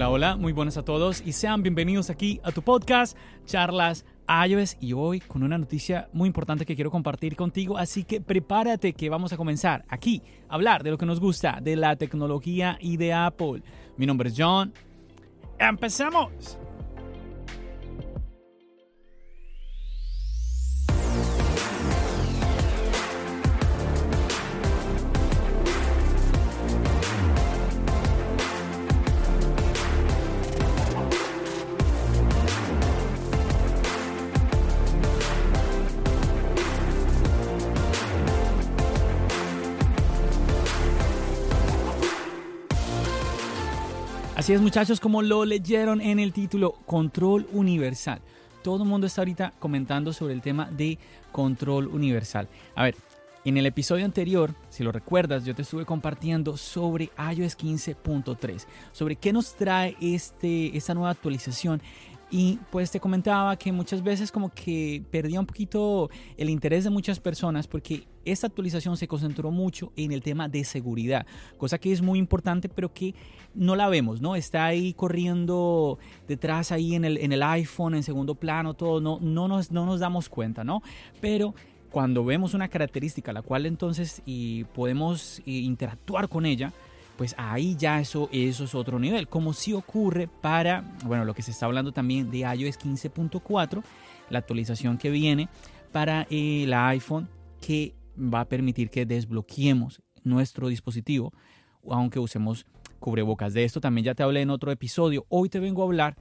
Hola, hola, muy buenas a todos y sean bienvenidos aquí a tu podcast, Charlas iOS y hoy con una noticia muy importante que quiero compartir contigo, así que prepárate que vamos a comenzar aquí a hablar de lo que nos gusta, de la tecnología y de Apple. Mi nombre es John. ¡Empecemos! Muchachos, como lo leyeron en el título, control universal. Todo el mundo está ahorita comentando sobre el tema de control universal. A ver, en el episodio anterior, si lo recuerdas, yo te estuve compartiendo sobre iOS 15.3, sobre qué nos trae este, esta nueva actualización y pues te comentaba que muchas veces como que perdía un poquito el interés de muchas personas porque esta actualización se concentró mucho en el tema de seguridad, cosa que es muy importante pero que no la vemos, ¿no? Está ahí corriendo detrás ahí en el, en el iPhone, en segundo plano, todo, no, no, nos, no nos damos cuenta, ¿no? Pero cuando vemos una característica la cual entonces y podemos interactuar con ella, pues ahí ya eso, eso es otro nivel, como si ocurre para, bueno, lo que se está hablando también de iOS 15.4, la actualización que viene para el iPhone que va a permitir que desbloqueemos nuestro dispositivo, aunque usemos cubrebocas. De esto también ya te hablé en otro episodio. Hoy te vengo a hablar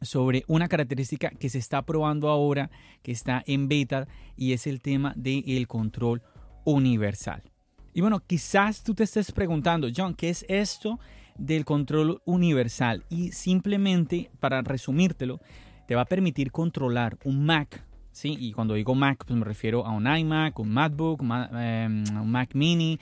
sobre una característica que se está probando ahora, que está en beta, y es el tema del control universal. Y bueno, quizás tú te estés preguntando, John, ¿qué es esto del control universal? Y simplemente, para resumírtelo, te va a permitir controlar un Mac, ¿sí? Y cuando digo Mac, pues me refiero a un iMac, un MacBook, em, un Mac mini,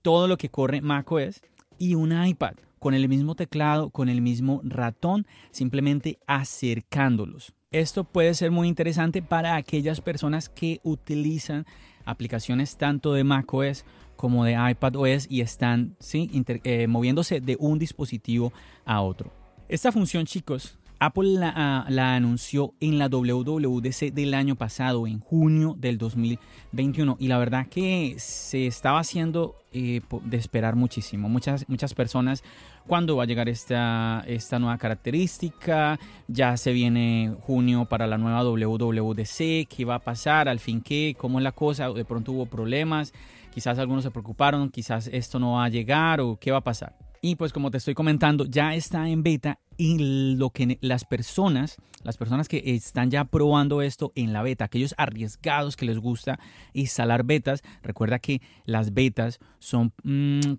todo lo que corre macOS y un iPad con el mismo teclado, con el mismo ratón, simplemente acercándolos. Esto puede ser muy interesante para aquellas personas que utilizan aplicaciones tanto de macOS como de iPadOS y están ¿sí? Eh, moviéndose de un dispositivo a otro. Esta función, chicos, Apple la, ah, la, anunció en la WWDC del año pasado, en junio del 2021, y la verdad que se estaba haciendo eh, de esperar muchísimo. Muchas, muchas personas, ¿cuándo va a llegar esta, esta nueva característica? Ya se viene junio para la nueva WWDC, ¿qué va a pasar? ¿Al fin qué? ¿Cómo es la cosa? De pronto hubo problemas, quizás algunos se preocuparon, quizás esto no va a llegar o qué va a pasar. Y pues como te estoy comentando, ya está en beta y lo que las personas, las personas que están ya probando esto en la beta, aquellos arriesgados que les gusta instalar betas, recuerda que las betas son mm,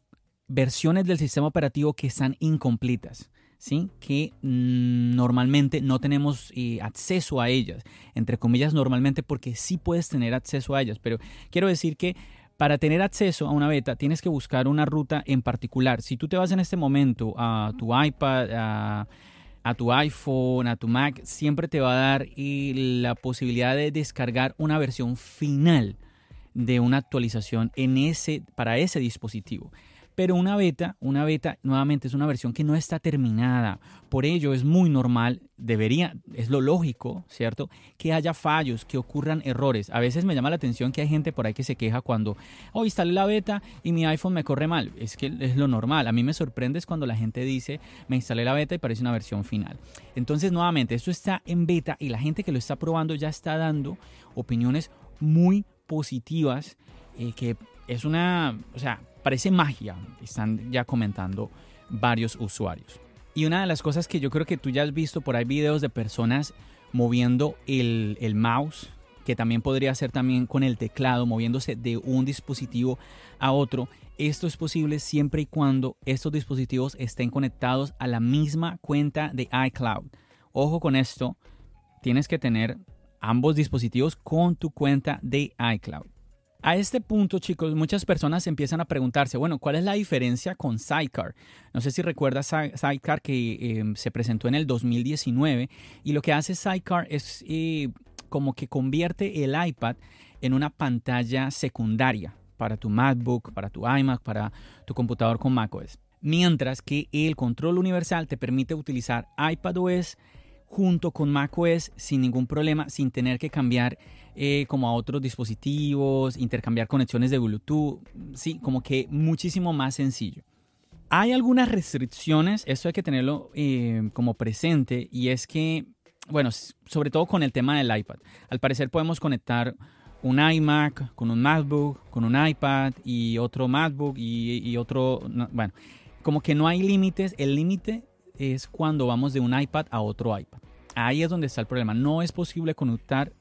versiones del sistema operativo que están incompletas. ¿Sí? que mm, normalmente no tenemos eh, acceso a ellas, entre comillas normalmente porque sí puedes tener acceso a ellas, pero quiero decir que para tener acceso a una beta tienes que buscar una ruta en particular. Si tú te vas en este momento a tu iPad, a, tu iPhone, a tu Mac, siempre te va a dar la posibilidad de descargar una versión final de una actualización en ese, para ese dispositivo. Pero una beta, una beta nuevamente es una versión que no está terminada. Por ello es muy normal, debería, es lo lógico, ¿cierto? Que haya fallos, que ocurran errores. A veces me llama la atención que hay gente por ahí que se queja cuando, oh, instalé la beta y mi iPhone me corre mal. Es que es lo normal. A mí me sorprende cuando la gente dice, me instalé la beta y parece una versión final. Entonces, nuevamente, esto está en beta y la gente que lo está probando ya está dando opiniones muy positivas, eh, que es una, o sea, parece magia, están ya comentando varios usuarios. Y una de las cosas que yo creo que tú ya has visto por ahí videos de personas moviendo el, el mouse, que también podría ser también con el teclado, moviéndose de un dispositivo a otro. Esto es posible siempre y cuando estos dispositivos estén conectados a la misma cuenta de iCloud. Ojo con esto, tienes que tener ambos dispositivos con tu cuenta de iCloud. A este punto, chicos, muchas personas empiezan a preguntarse, bueno, ¿cuál es la diferencia con Sidecar? No sé si recuerdas Sidecar que em, se presentó en el 2019 y lo que hace Sidecar es eh, como que convierte el iPad en una pantalla secundaria para tu MacBook, para tu iMac, para tu computador con macOS. Mientras que el control universal te permite utilizar iPadOS junto con macOS sin ningún problema, sin tener que cambiar eh, como a otros dispositivos, intercambiar conexiones de Bluetooth, sí, como que muchísimo más sencillo. Hay algunas restricciones, esto hay que tenerlo eh, como presente, y es que, bueno, sobre todo con el tema del iPad. Al parecer podemos conectar un iMac con un MacBook, con un iPad y otro MacBook y, otro, bueno, como que no hay límites, el límite es cuando vamos de un iPad a otro iPad. Ahí es donde está el problema. No es posible conectar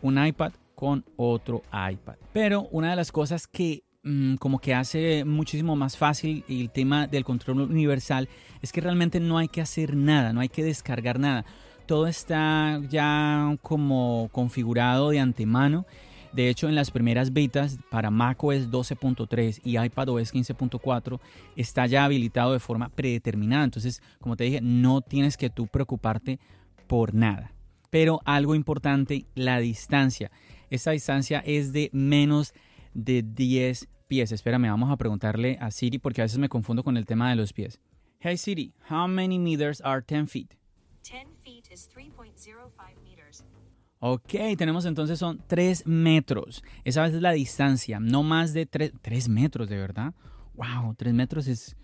un iPad con otro iPad. Pero una de las cosas que mm, como que hace muchísimo más fácil el tema del control universal es que realmente no hay que hacer nada, no hay que descargar nada. Todo está ya como configurado de antemano. De hecho, en las primeras betas para macOS 12.3 y iPadOS 15.4 está ya habilitado de forma predeterminada. Entonces, como te dije, no tienes que tú preocuparte por nada. Pero algo importante, la distancia. Esta distancia es de menos de 10 pies. Espérame, vamos a preguntarle a Siri porque a veces me confundo con el tema de los pies. Hey Siri, how many meters are 10 feet? 10 feet is 3.05 meters. Ok, tenemos entonces son 3 metros. Esa es la distancia, no más de 3, 3 metros, de verdad. Wow, 3 metros es,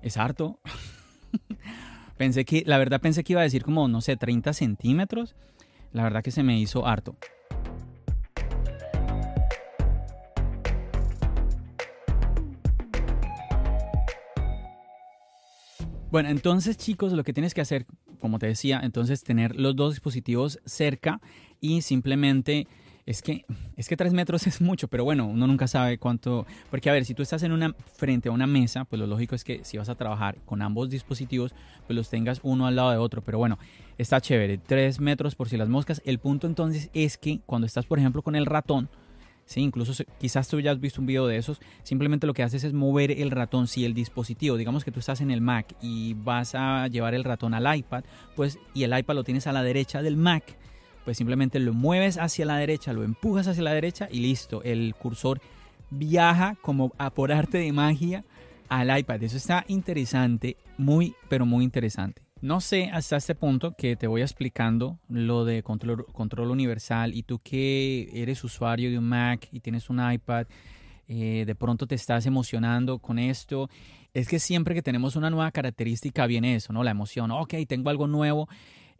es harto. Pensé que, la verdad pensé que iba a decir como, no sé, 30 centímetros. La verdad que se me hizo harto. Bueno, entonces chicos, lo que tienes que hacer, como te decía, entonces tener los dos dispositivos cerca y simplemente es que, es que tres metros es mucho, pero bueno, uno nunca sabe cuánto. Porque a ver, si tú estás en una, frente a una mesa, pues lo lógico es que si vas a trabajar con ambos dispositivos, pues los tengas uno al lado de otro. Pero bueno, está chévere. Tres metros por si las moscas. El punto entonces es que cuando estás, por ejemplo, con el ratón, ¿sí? incluso quizás tú ya has visto un video de esos, simplemente lo que haces es mover el ratón. Si el dispositivo, digamos que tú estás en el Mac y vas a llevar el ratón al iPad, pues y el iPad lo tienes a la derecha del Mac pues simplemente lo mueves hacia la derecha, lo empujas hacia la derecha y listo, el cursor viaja como a por arte de magia al iPad. Eso está interesante, muy, pero muy interesante. No sé hasta este punto que te voy explicando lo de control, control universal y tú que eres usuario de un Mac y tienes un iPad, eh, de pronto te estás emocionando con esto. Es que siempre que tenemos una nueva característica viene eso, ¿no? La emoción. Ok, tengo algo nuevo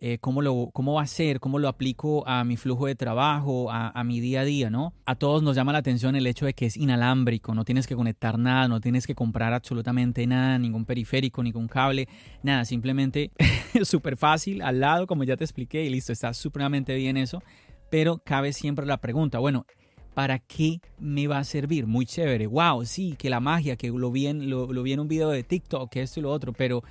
eh, cómo, lo, cómo va a ser, cómo lo aplico a mi flujo de trabajo, a, mi día a día, ¿no? A todos nos llama la atención el hecho de que es inalámbrico, no tienes que conectar nada, no tienes que comprar absolutamente nada, ningún periférico, ningún cable, nada, simplemente súper fácil, al lado, como ya te expliqué, y listo, está supremamente bien eso, pero cabe siempre la pregunta, bueno, ¿para qué me va a servir? Muy chévere, wow, sí, que la magia, que lo vi en, lo, lo vi en un video de TikTok, que esto y lo otro, pero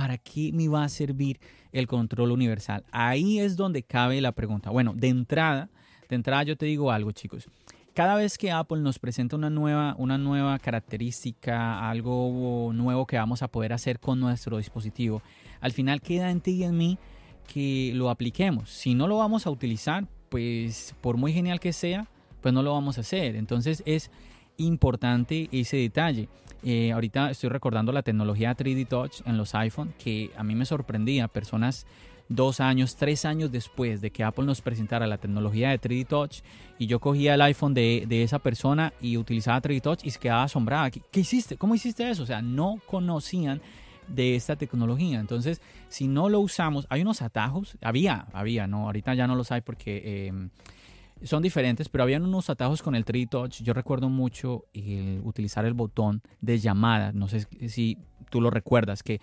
¿para qué me va a servir el control universal? Ahí es donde cabe la pregunta. Bueno, de entrada, de entrada yo te digo algo, chicos. Cada vez que Apple nos presenta una nueva, una nueva característica, algo nuevo que vamos a poder hacer con nuestro dispositivo, al final queda en ti y en mí que lo apliquemos. Si no lo vamos a utilizar, pues por muy genial que sea, pues no lo vamos a hacer. Entonces es importante ese detalle. Eh, ahorita estoy recordando la tecnología 3D Touch en los iPhone que a mí me sorprendía. Personas dos años, tres años después de que Apple nos presentara la tecnología de 3D Touch y yo cogía el iPhone de, esa persona y utilizaba 3D Touch y se quedaba asombrada. ¿Qué, ¿Qué, hiciste? ¿Cómo hiciste eso? O sea, no conocían de esta tecnología. Entonces, si no lo usamos, hay unos atajos. Había, había, ¿no? Ahorita ya no los hay porque... Em, son diferentes, pero habían unos atajos con el 3 Touch. Yo recuerdo mucho el utilizar el botón de llamada. No sé si tú lo recuerdas, que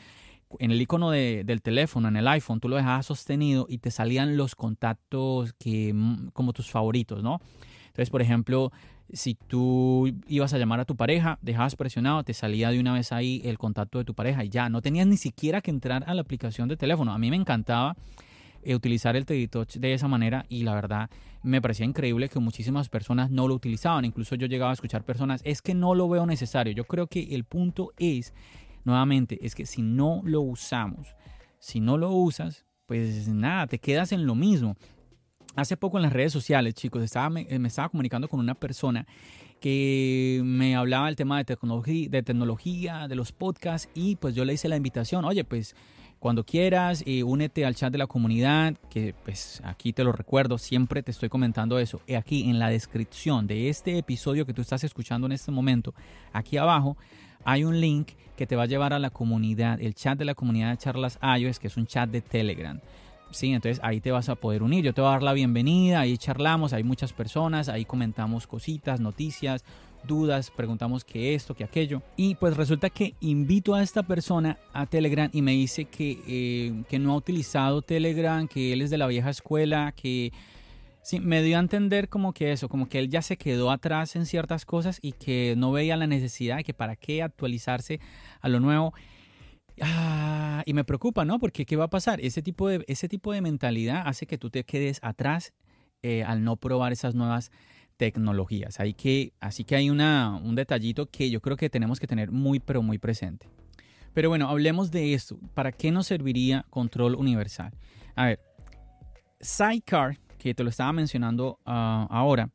en el icono del teléfono, en el iPhone, tú lo dejabas sostenido y te salían los contactos que, mm, como tus favoritos, ¿no? Entonces, por ejemplo, si tú ibas a llamar a tu pareja, dejabas presionado, te salía de una vez ahí el contacto de tu pareja y ya, no tenías ni siquiera que entrar a la aplicación de teléfono. A mí me encantaba utilizar el Teddy Touch de esa manera y la verdad me parecía increíble que muchísimas personas no lo utilizaban. Incluso yo llegaba a escuchar personas, es que no lo veo necesario. Yo creo que el punto es, nuevamente, es que si no lo usamos, si no lo usas, pues nada, te quedas en lo mismo. Hace poco en las redes sociales, chicos, estaba, me, estaba comunicando con una persona que me hablaba del tema de tecnología, de tecnología, de los podcasts y pues yo le hice la invitación, oye, pues cuando quieras, únete al chat de la comunidad, que pues aquí te lo recuerdo, siempre te estoy comentando eso. Y aquí en la descripción de este episodio que tú estás escuchando en este momento, aquí abajo hay un link que te va a llevar a la comunidad, el chat de la comunidad de charlas iOS, que es un chat de Telegram. Sí, entonces ahí te vas a poder unir. Yo te voy a dar la bienvenida, ahí charlamos, hay muchas personas, ahí comentamos cositas, noticias, dudas, preguntamos qué esto, qué aquello. Y pues resulta que invito a esta persona a Telegram y me dice que, eh, que no ha utilizado Telegram, que él es de la vieja escuela, que sí, me dio a entender como que eso, como que él ya se quedó atrás en ciertas cosas y que no veía la necesidad de que para qué actualizarse a lo nuevo. Ah, y me preocupa, ¿no? Porque ¿qué va a pasar? Ese tipo de, ese tipo de mentalidad hace que tú te quedes atrás eh, al no probar esas nuevas tecnologías. Hay que, así que hay una, un detallito que yo creo que tenemos que tener muy, pero muy presente. Pero bueno, hablemos de esto. ¿Para qué nos serviría control universal? A ver, Sidecar, que te lo estaba mencionando ah, ahora,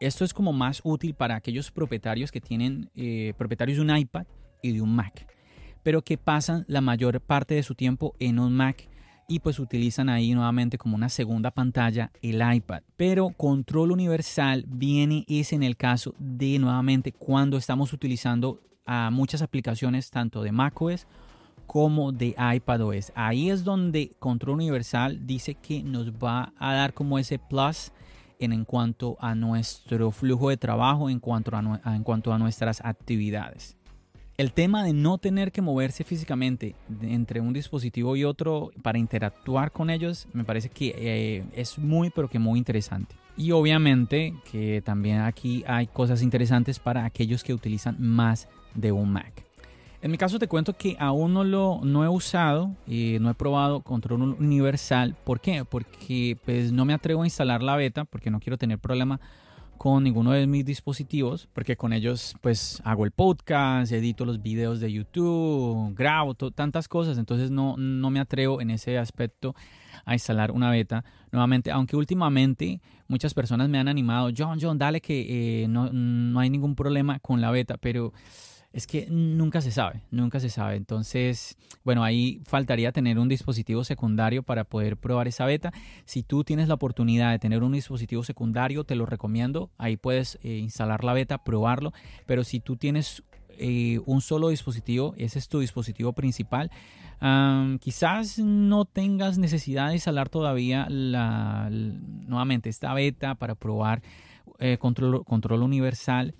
esto es como más útil para aquellos propietarios que tienen eh, propietarios de un iPad y de un Mac pero que pasan la mayor parte de su tiempo en un Mac y pues utilizan ahí nuevamente como una segunda pantalla el iPad. Pero control universal viene es en el caso de nuevamente cuando estamos utilizando a muchas aplicaciones tanto de macOS como de iPadOS. Ahí es donde control universal dice que nos va a dar como ese plus en, en cuanto a nuestro flujo de trabajo, en cuanto a, en cuanto a nuestras actividades. El tema de no tener que moverse físicamente entre un dispositivo y otro para interactuar con ellos me parece que eh, es muy pero que muy interesante. Y obviamente que también aquí hay cosas interesantes para aquellos que utilizan más de un Mac. En mi caso te cuento que aún no lo no he usado y no he probado control universal. ¿Por qué? Porque pues no me atrevo a instalar la beta porque no quiero tener problema con ninguno de mis dispositivos, porque con ellos pues hago el podcast, edito los videos de YouTube, grabo tantas cosas, entonces no, no me atrevo en ese aspecto a instalar una beta nuevamente, aunque últimamente muchas personas me han animado, John, John, dale que eh, no, no hay ningún problema con la beta, pero es que nunca se sabe, nunca se sabe. Entonces, bueno, ahí faltaría tener un dispositivo secundario para poder probar esa beta. Si tú tienes la oportunidad de tener un dispositivo secundario, te lo recomiendo. Ahí puedes eh, instalar la beta, probarlo. Pero si tú tienes eh, un solo dispositivo, ese es tu dispositivo principal, quizás no tengas necesidad de instalar todavía la, nuevamente esta beta para probar eh, control, control universal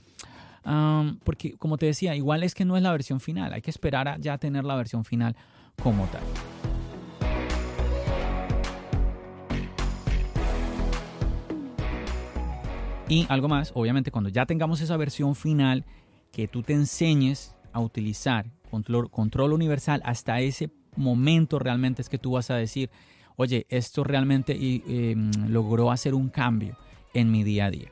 porque como te decía, igual es que no es la versión final, hay que esperar a ya tener la versión final como tal. Y algo más, obviamente cuando ya tengamos esa versión final, que tú te enseñes a utilizar control, control universal, hasta ese momento realmente es que tú vas a decir, oye, esto realmente em, logró hacer un cambio en mi día a día.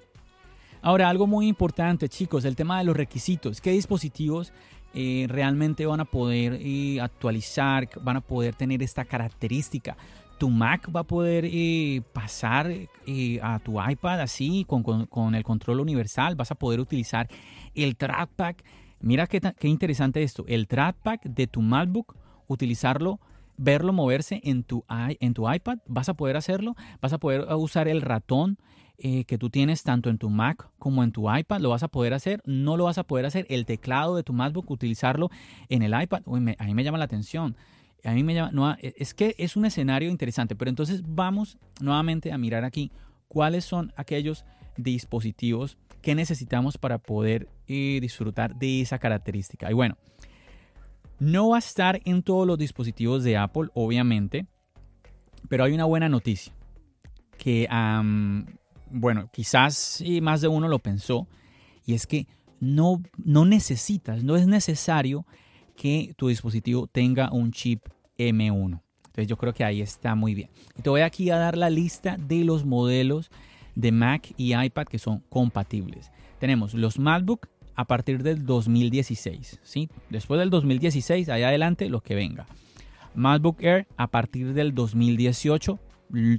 Ahora, algo muy importante, chicos, el tema de los requisitos. ¿Qué dispositivos eh, realmente van a poder eh, actualizar, van a poder tener esta característica? Tu Mac va a poder eh, pasar a tu iPad así, con, el control universal. Vas a poder utilizar el trackpad. Mira qué, qué interesante esto. El trackpad de tu MacBook, utilizarlo verlo moverse en tu, en tu iPad, vas a poder hacerlo, vas a poder usar el ratón eh, que tú tienes tanto en tu Mac como en tu iPad, lo vas a poder hacer, no lo vas a poder hacer, el teclado de tu MacBook, utilizarlo en el iPad, a mí me llama la atención. A mí me llama, e, es que es un escenario interesante, pero entonces vamos nuevamente a mirar aquí cuáles son aquellos dispositivos que necesitamos para poder eh, disfrutar de esa característica. Y bueno, no va a estar en todos los dispositivos de Apple, obviamente, pero hay una buena noticia que bueno, quizás más de uno lo pensó, y es que no, no necesitas, no es necesario que tu dispositivo tenga un chip M1. Entonces yo creo que ahí está muy bien. Y te voy aquí a dar la lista de los modelos de Mac y iPad que son compatibles. Tenemos los MacBook a partir del 2016, ¿sí? Después del 2016, allá adelante, lo que venga. MacBook Air a partir del 2018,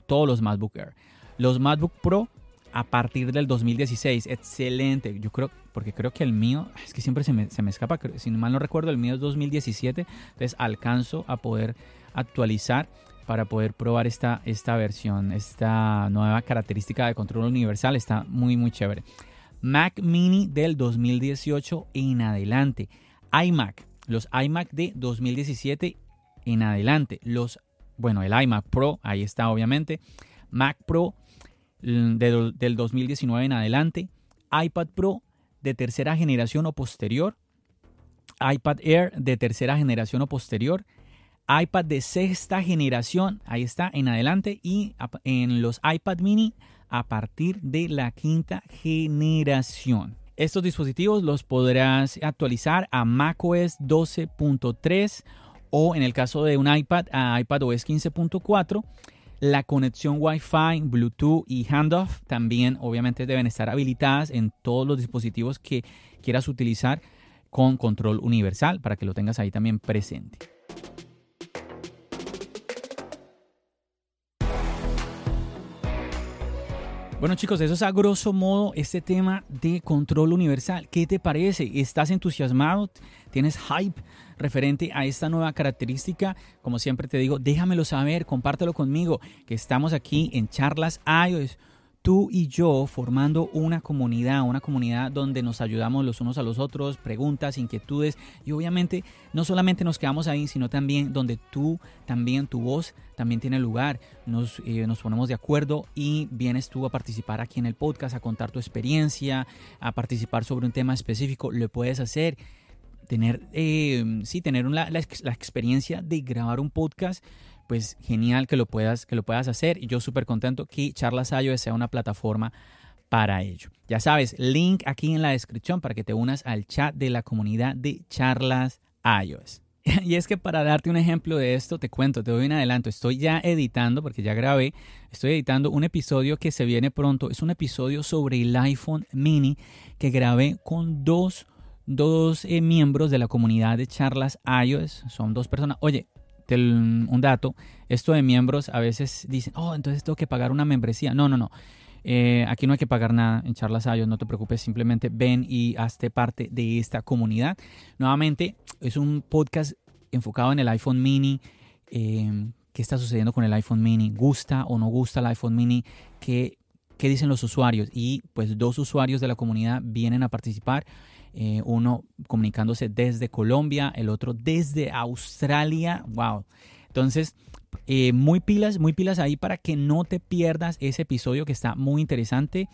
todos los MacBook Air. Los MacBook Pro a partir del 2016. Excelente. Yo creo porque creo que el mío, es que siempre se me, se me escapa, si mal no recuerdo, el mío es 2017, entonces alcanzo a poder actualizar para poder probar esta, esta versión, esta nueva característica de control universal, está muy muy chévere. Mac Mini del 2018 en adelante, iMac, los iMac de 2017 en adelante, los, bueno, el iMac Pro, ahí está obviamente, Mac Pro mm, del 2019 en adelante, iPad Pro de tercera generación o posterior, iPad Air de tercera generación o posterior, iPad de sexta generación, ahí está en adelante, y en los iPad mini a partir de la quinta generación. Estos dispositivos los podrás actualizar a macOS 12.3 o en el caso de un iPad a iPadOS 15.4. La conexión Wi-Fi, Bluetooth y handoff también obviamente deben estar habilitadas en todos los dispositivos que quieras utilizar con control universal para que lo tengas ahí también presente. Bueno chicos, eso es a grosso modo este tema de control universal. ¿Qué te parece? ¿Estás entusiasmado? ¿Tienes hype referente a esta nueva característica? Como siempre te digo, déjamelo saber, compártelo conmigo, que estamos aquí en Charlas iOS tú y yo formando una comunidad, una comunidad donde nos ayudamos los unos a los otros, preguntas, inquietudes y obviamente no solamente nos quedamos ahí, sino también donde tú, también tu voz también tiene lugar, nos, eh, nos ponemos de acuerdo y vienes tú a participar aquí en el podcast, a contar tu experiencia, a participar sobre un tema específico, lo puedes hacer tener, eh, sí, tener la, la, experiencia de grabar un podcast pues genial que lo puedas, que lo puedas hacer. Y yo súper contento que Charlas iOS sea una plataforma para ello. Ya sabes, link aquí en la descripción para que te unas al chat de la comunidad de Charlas iOS. Y es que para darte un ejemplo de esto, te cuento, te doy un adelanto. Estoy ya editando, porque ya grabé, estoy editando un episodio que se viene pronto. Es un episodio sobre el iPhone mini que grabé con dos, dos eh, miembros de la comunidad de charlas iOS. Son dos personas. Oye, un dato, esto de miembros a veces dicen, oh, entonces tengo que pagar una membresía. No, no, no. Eh, aquí no hay que pagar nada en Charlas Ayos, no te preocupes, simplemente ven y hazte parte de esta comunidad. Nuevamente, es un podcast enfocado en el iPhone mini. Eh, ¿Qué está sucediendo con el iPhone mini? ¿Gusta o no gusta el iPhone mini? ¿Qué, ¿Qué dicen los usuarios? Y pues dos usuarios de la comunidad vienen a participar. Eh, uno comunicándose desde Colombia, el otro desde Australia. Wow. Entonces, eh, muy pilas, muy pilas ahí para que no te pierdas ese episodio que está muy interesante.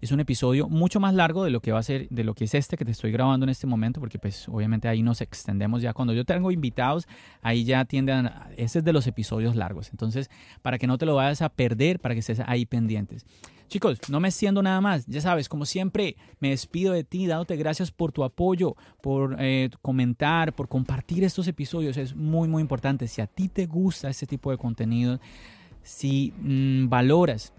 Es un episodio mucho más largo de lo que va a ser, de lo que es este que te estoy grabando en este momento, porque pues obviamente ahí nos extendemos ya. Cuando yo tengo invitados, ahí ya tienden, ese es de los episodios largos. Entonces, para que no te lo vayas a perder, para que estés ahí pendientes. Chicos, no me siendo nada más. Ya sabes, como siempre, me despido de ti, dándote gracias por tu apoyo, por eh, comentar, por compartir estos episodios. Es muy, muy importante. Si a ti te gusta este tipo de contenido, si mm, valoras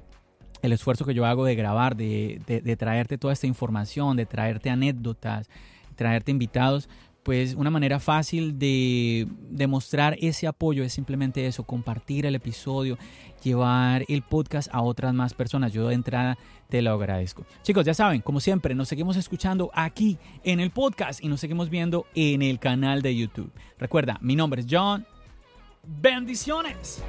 el esfuerzo que yo hago de grabar, de, traerte toda esta información, de traerte anécdotas, traerte invitados, pues una manera fácil de demostrar ese apoyo es simplemente eso, compartir el episodio, llevar el podcast a otras más personas. Yo de entrada te lo agradezco. Chicos, ya saben, como siempre, nos seguimos escuchando aquí en el podcast y nos seguimos viendo en el canal de YouTube. Recuerda, mi nombre es John. Bendiciones.